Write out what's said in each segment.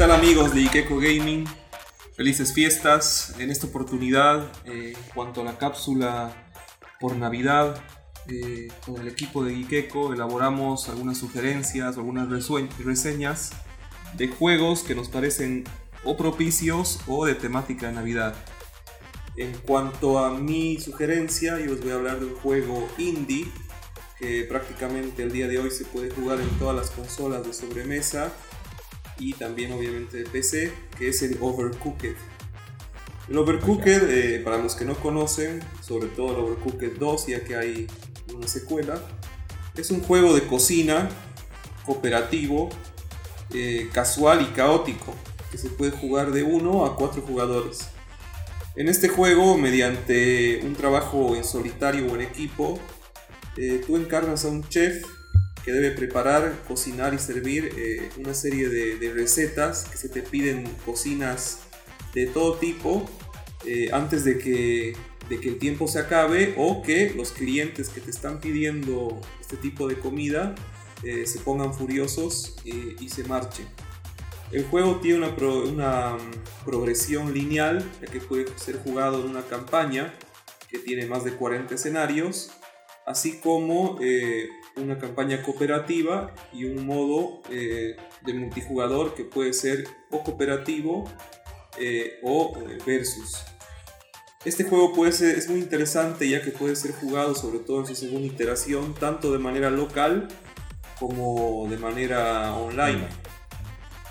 tal amigos de Ikeko Gaming? Felices fiestas. En esta oportunidad, eh, cuanto a la cápsula por Navidad, eh, con el equipo de Ikeko elaboramos algunas sugerencias, algunas reseñas de juegos que nos parecen o propicios o de temática de Navidad. En cuanto a mi sugerencia, yo os voy a hablar de un juego indie que prácticamente el día de hoy se puede jugar en todas las consolas de sobremesa y también obviamente de PC, que es el Overcooked. El Overcooked, eh, para los que no conocen, sobre todo el Overcooked 2, ya que hay una secuela, es un juego de cocina cooperativo, eh, casual y caótico, que se puede jugar de 1 a 4 jugadores. En este juego, mediante un trabajo en solitario o en equipo, eh, tú encarnas a un chef que debe preparar, cocinar y servir eh, una serie de, recetas que se te piden cocinas de todo tipo eh, antes de que, de que el tiempo se acabe o que los clientes que te están pidiendo este tipo de comida se pongan furiosos y se marchen. El juego tiene una, una mm, progresión lineal, ya que puede ser jugado en una campaña que tiene más de 40 escenarios, así como eh, una campaña cooperativa y un modo eh, de multijugador que puede ser o cooperativo eh, o versus. Este juego puede es muy interesante ya que puede ser jugado sobre todo en su segunda iteración, tanto de manera local como de manera online.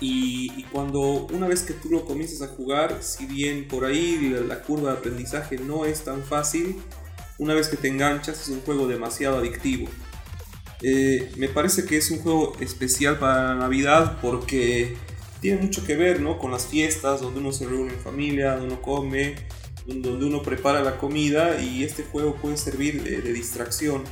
Y, cuando una vez que tú lo comienzas a jugar, si bien por ahí la, curva de aprendizaje no es tan fácil, una vez que te enganchas es un juego demasiado adictivo. Eh, me parece que es un juego especial para Navidad porque tiene mucho que ver ¿no? con las fiestas, donde uno se reúne en familia, donde uno come, donde uno prepara la comida y este juego puede servir de, distracción.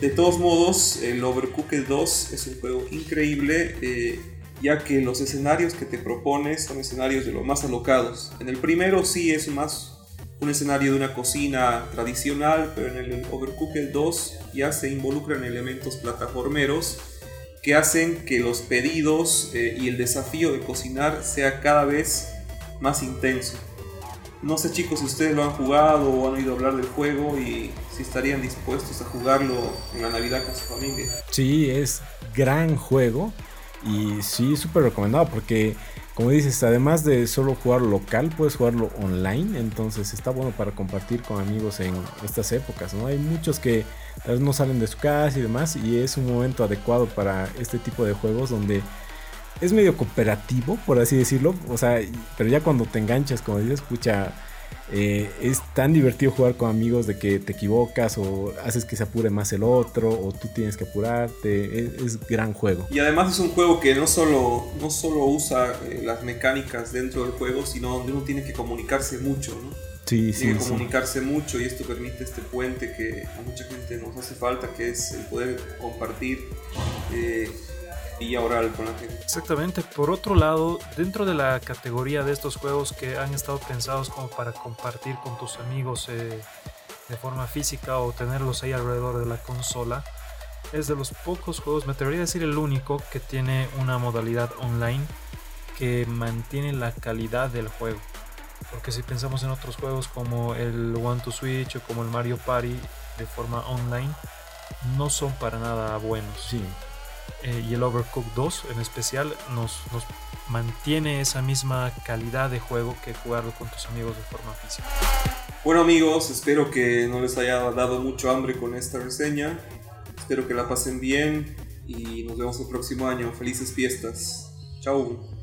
De todos modos, el Overcooked 2 es un juego increíble. Eh, ya que los escenarios que te propones son escenarios de lo más alocados. En el primero sí es más un escenario de una cocina tradicional, pero en el Overcooked 2 ya se involucran elementos plataformeros que hacen que los pedidos eh, y el desafío de cocinar sea cada vez más intenso. No sé chicos si ustedes lo han jugado o han oído hablar del juego y si estarían dispuestos a jugarlo en la Navidad con su familia. Sí, es gran juego. Y sí, súper recomendado porque, como dices, además de solo jugar local, puedes jugarlo online. Entonces está bueno para compartir con amigos en estas épocas, ¿no? Hay muchos que tal vez no salen de su casa y demás. Y es un momento adecuado para este tipo de juegos donde es medio cooperativo, por así decirlo. O sea, pero ya cuando te enganchas, como dices, escucha eh, es tan divertido jugar con amigos de que te equivocas o haces que se apure más el otro o tú tienes que apurarte. Es, gran juego. Y además es un juego que no solo, no solo usa eh, las mecánicas dentro del juego, sino donde uno tiene que comunicarse mucho, ¿no? Sí, tiene que comunicarse mucho y esto permite este puente que a mucha gente nos hace falta, que es el poder compartir. Eh, oral con la gente. Exactamente. Por otro lado, dentro de la categoría de estos juegos que han estado pensados como para compartir con tus amigos eh, de forma física o tenerlos ahí alrededor de la consola, es de los pocos juegos, me atrevería a decir el único, que tiene una modalidad online que mantiene la calidad del juego. Porque si pensamos en otros juegos como el One to Switch o como el Mario Party de forma online, no son para nada buenos. Sí. Eh, y el Overcooked 2 en especial nos, nos, mantiene esa misma calidad de juego que jugarlo con tus amigos de forma física. Bueno amigos, espero que no les haya dado mucho hambre con esta reseña. Espero que la pasen bien y nos vemos el próximo año. Felices fiestas. Chao.